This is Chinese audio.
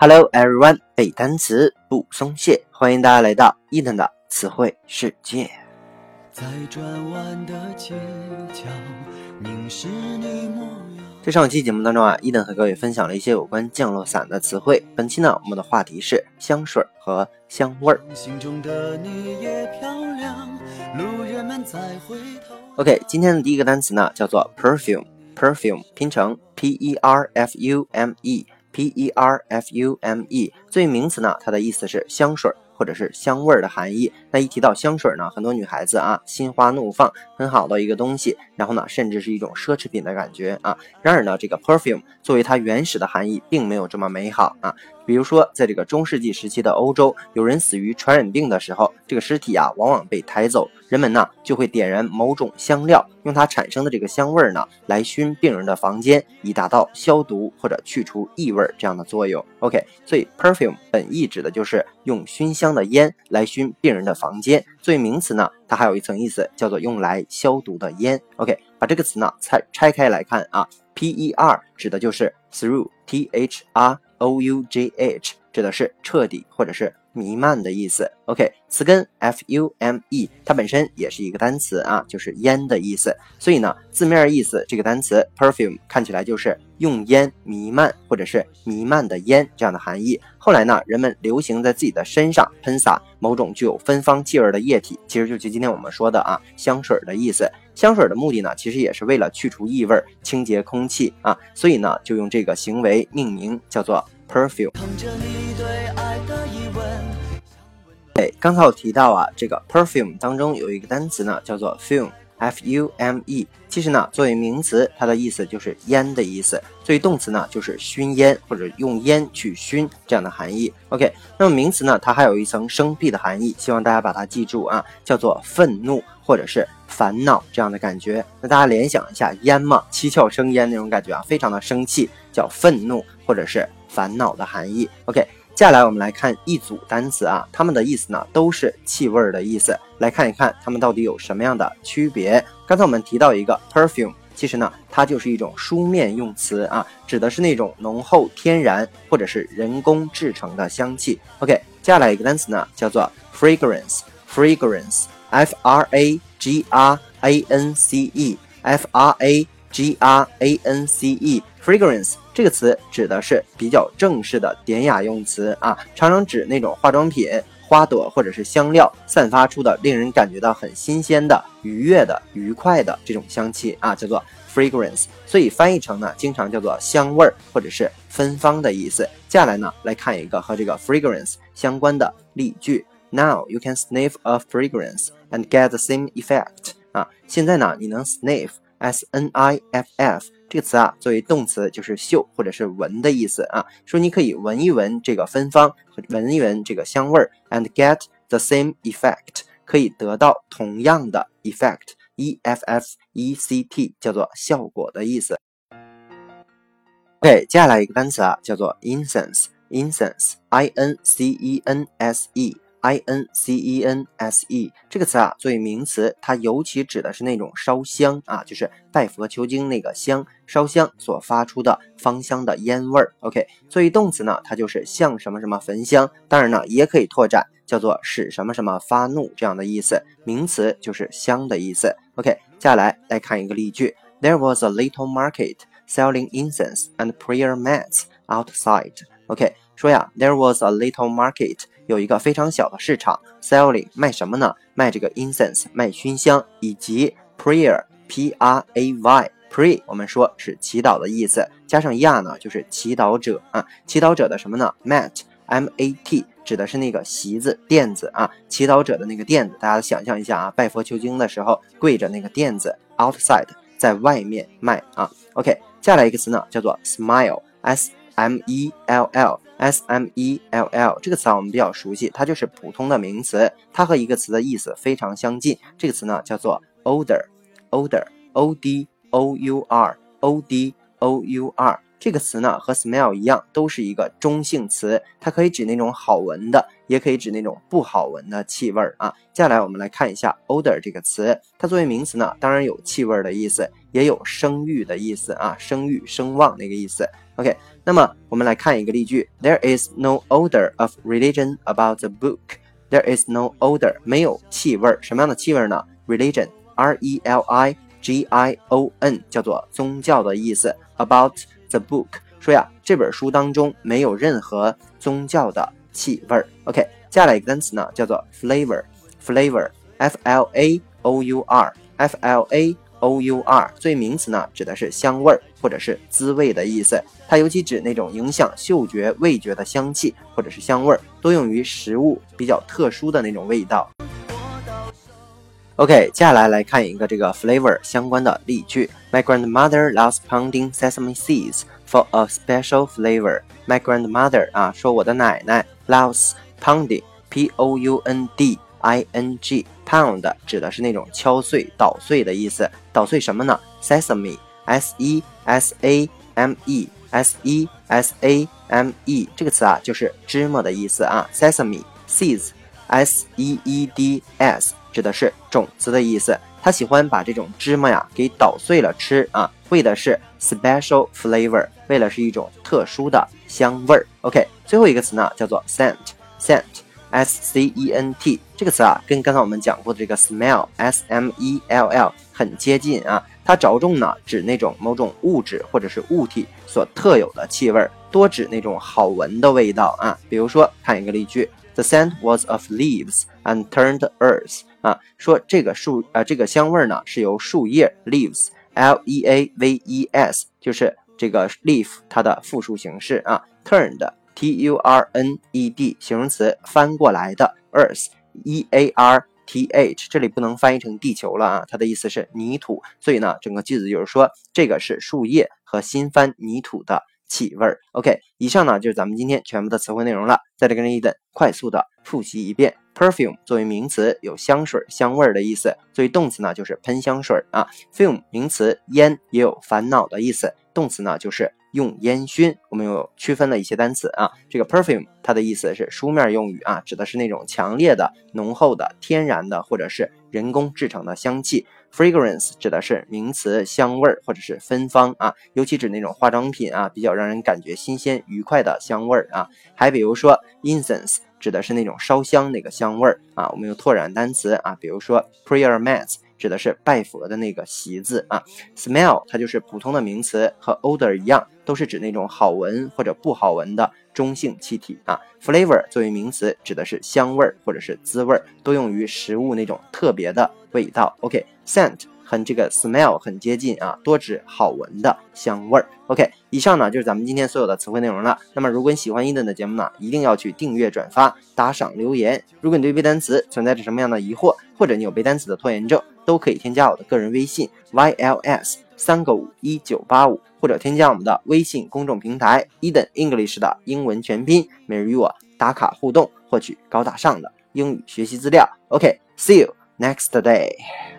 Hello everyone，背单词不松懈，欢迎大家来到伊登的词汇世界。在转弯的街角，凝视你模样。在上期节目当中啊，伊登和各位分享了一些有关降落伞的词汇。本期呢，我们的话题是香水和香味儿。OK，今天的第一个单词呢，叫做 perfume，perfume 拼成 P E R F U M E。P E R F U M E 作为名词呢，它的意思是香水或者是香味儿的含义。那一提到香水呢，很多女孩子啊心花怒放，很好的一个东西。然后呢，甚至是一种奢侈品的感觉啊。然而呢，这个 perfume 作为它原始的含义，并没有这么美好啊。比如说，在这个中世纪时期的欧洲，有人死于传染病的时候，这个尸体啊往往被抬走，人们呢就会点燃某种香料，用它产生的这个香味呢来熏病人的房间，以达到消毒或者去除异味这样的作用。OK，所以 perfume 本意指的就是用熏香的烟来熏病人的房间。作为名词呢，它还有一层意思，叫做用来消毒的烟。OK，把这个词呢拆拆开来看啊，P E R 指的就是 through，T H R。O U G H 指的是彻底或者是弥漫的意思。OK，词根 F U M E 它本身也是一个单词啊，就是烟的意思。所以呢，字面意思这个单词 perfume 看起来就是用烟弥漫或者是弥漫的烟这样的含义。后来呢，人们流行在自己的身上喷洒某种具有芬芳气味的液体，其实就是今天我们说的啊香水的意思。香水的目的呢，其实也是为了去除异味、清洁空气啊，所以呢，就用这个行为命名，叫做 perfume。哎，刚才我提到啊，这个 perfume 当中有一个单词呢，叫做 film。F U M E，其实呢，作为名词，它的意思就是烟的意思；作为动词呢，就是熏烟或者用烟去熏这样的含义。OK，那么名词呢，它还有一层生僻的含义，希望大家把它记住啊，叫做愤怒或者是烦恼这样的感觉。那大家联想一下，烟嘛，七窍生烟那种感觉啊，非常的生气，叫愤怒或者是烦恼的含义。OK。接下来我们来看一组单词啊，它们的意思呢都是气味的意思。来看一看它们到底有什么样的区别。刚才我们提到一个 perfume，其实呢它就是一种书面用词啊，指的是那种浓厚天然或者是人工制成的香气。OK，接下来一个单词呢叫做 fragrance，fragrance，f r a g r a n c e，f r a g r a n c e，fragrance。这个词指的是比较正式的典雅用词啊，常常指那种化妆品、花朵或者是香料散发出的令人感觉到很新鲜的、愉悦的、愉快的这种香气啊，叫做 fragrance。所以翻译成呢，经常叫做香味儿或者是芬芳的意思。接下来呢，来看一个和这个 fragrance 相关的例句：Now you can sniff a fragrance and get the same effect。啊，现在呢，你能 sniff s n i f f。这个词啊，作为动词就是嗅或者是闻的意思啊，说你可以闻一闻这个芬芳，闻一闻这个香味儿，and get the same effect，可以得到同样的 effect，e f f e c t，叫做效果的意思。OK，接下来一个单词啊，叫做 incense，incense，i n c e n s e。I N C E N S E 这个词啊，作为名词，它尤其指的是那种烧香啊，就是拜佛求经那个香，烧香所发出的芳香的烟味儿。OK，作为动词呢，它就是像什么什么焚香，当然呢，也可以拓展叫做使什么什么发怒这样的意思。名词就是香的意思。OK，接下来来看一个例句：There was a little market selling incense and prayer mats outside。OK，说呀，There was a little market。有一个非常小的市场，selling 卖什么呢？卖这个 incense，卖熏香，以及 prayer，p r a y，pray 我们说是祈祷的意思，加上 ya 呢就是祈祷者啊，祈祷者的什么呢？mat，m a t 指的是那个席子垫子啊，祈祷者的那个垫子，大家想象一下啊，拜佛求经的时候跪着那个垫子，outside 在外面卖啊。OK，下来一个词呢叫做 smile，s m e l l。s m e l l 这个词啊，我们比较熟悉，它就是普通的名词，它和一个词的意思非常相近。这个词呢叫做 odor，odor，o d o u r，o d o u r。这个词呢和 smell 一样，都是一个中性词，它可以指那种好闻的，也可以指那种不好闻的气味儿啊。接下来我们来看一下 odor 这个词，它作为名词呢，当然有气味的意思，也有声誉的意思啊，声誉声望那个意思。OK，那么我们来看一个例句：There is no odor of religion about the book. There is no odor，没有气味儿，什么样的气味呢？Religion，R E L I G I O N，叫做宗教的意思。About the book，说呀，这本书当中没有任何宗教的气味儿。OK，接下来一个单词呢，叫做 flavor，flavor，F L A O U R，F L A。 O u r 作为名词呢，指的是香味儿或者是滋味的意思。它尤其指那种影响嗅觉、味觉的香气或者是香味儿，多用于食物比较特殊的那种味道。OK，接下来来看一个这个 flavor 相关的例句。My grandmother loves pounding sesame seeds for a special flavor. My grandmother 啊，说我的奶奶 loves pounding，p o u n d i n g。Pound 指的是那种敲碎、捣碎的意思。捣碎什么呢？Sesame，s e s a m e，s e s a m e 这个词啊，就是芝麻的意思啊。Sesame seeds，s e e d s 指的是种子的意思。他喜欢把这种芝麻呀给捣碎了吃啊，为的是 special flavor，为了是一种特殊的香味儿。OK，最后一个词呢叫做 scent，scent。S C E N T 这个词啊，跟刚才我们讲过的这个 smell S M E L L 很接近啊。它着重呢指那种某种物质或者是物体所特有的气味，多指那种好闻的味道啊。比如说，看一个例句：The scent was of leaves and turned earth 啊，说这个树呃这个香味呢是由树叶 leaves L E A V E S 就是这个 leaf 它的复数形式啊 turned。T U R N E D 形容词翻过来的 Earth E A R T H 这里不能翻译成地球了啊，它的意思是泥土，所以呢，整个句子就是说这个是树叶和新翻泥土的气味儿。OK，以上呢就是咱们今天全部的词汇内容了，在这跟着伊登快速的复习一遍。Perfume 作为名词有香水香味儿的意思，作为动词呢就是喷香水啊。Fume 名词烟也有烦恼的意思，动词呢就是。用烟熏，我们有区分了一些单词啊。这个 perfume 它的意思是书面用语啊，指的是那种强烈的、浓厚的、天然的或者是人工制成的香气。fragrance 指的是名词香味儿或者是芬芳啊，尤其指那种化妆品啊，比较让人感觉新鲜愉快的香味儿啊。还比如说 incense 指的是那种烧香那个香味儿啊。我们有拓展单词啊，比如说 prayer mats。指的是拜佛的那个席子啊，smell 它就是普通的名词，和 odor 一样，都是指那种好闻或者不好闻的中性气体啊。flavor 作为名词，指的是香味儿或者是滋味儿，多用于食物那种特别的味道。OK，scent 和这个 smell 很接近啊，多指好闻的香味儿。OK，以上呢就是咱们今天所有的词汇内容了。那么如果你喜欢伊登的节目呢，一定要去订阅、转发、打赏、留言。如果你对背单词存在着什么样的疑惑，或者你有背单词的拖延症，都可以添加我的个人微信 yls 三个五一九八五，或者添加我们的微信公众平台 Eden English 的英文全拼，每日与我打卡互动，获取高大上的英语学习资料。OK，see you next day。